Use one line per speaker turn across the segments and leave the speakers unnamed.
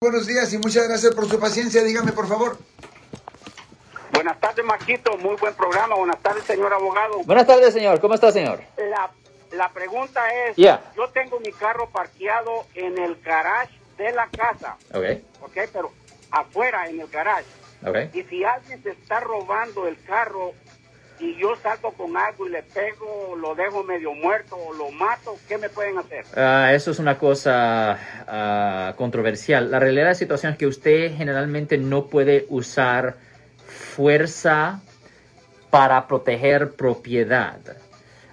Buenos días y muchas gracias por su paciencia. Dígame, por favor.
Buenas tardes, Maquito. Muy buen programa. Buenas tardes, señor abogado.
Buenas tardes, señor. ¿Cómo está, señor?
La, la pregunta es,
Yeah.
yo tengo mi carro parqueado en el garage de la casa,
Ok,
¿ok? Pero afuera, en el garage.
ok.
Y si alguien se está robando el carro y yo salgo con algo y le pego, lo dejo medio muerto o lo mato, ¿qué me pueden hacer?
Ah, eso es una cosa ah, controversial. La realidad de la situación es que usted generalmente no puede usar fuerza para proteger propiedad.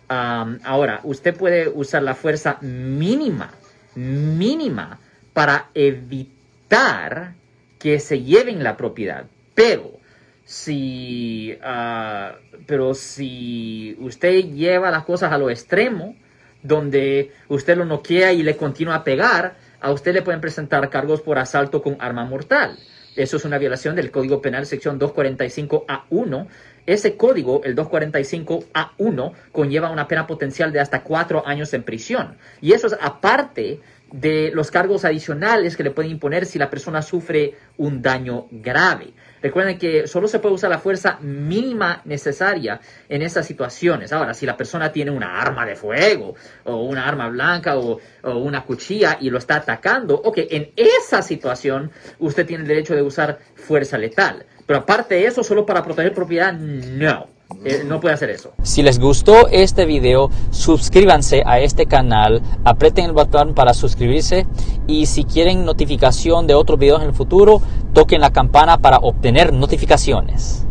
Ahora, usted puede usar la fuerza mínima, mínima, para evitar que se lleven la propiedad. Pero si, ah, pero si usted lleva las cosas a lo extremo, donde usted lo noquea y le continúa a pegar, a usted le pueden presentar cargos por asalto con arma mortal. Eso es una violación del Código Penal sección 245A1. Ese código, el 245A1, conlleva una pena potencial de hasta cuatro años en prisión. Y eso es aparte de los cargos adicionales que le pueden imponer si la persona sufre un daño grave. Recuerden que solo se puede usar la fuerza mínima necesaria en esas situaciones. Ahora, si la persona tiene una arma de fuego o una arma blanca o, o una cuchilla y lo está atacando, ok, en esa situación usted tiene el derecho de usar fuerza letal. Pero aparte de eso, solo para proteger propiedad, no. Eh, no puede hacer eso.
Si les gustó este video, suscríbanse a este canal, aprieten el botón para suscribirse y si quieren notificación de otros videos en el futuro, toquen la campana para obtener notificaciones.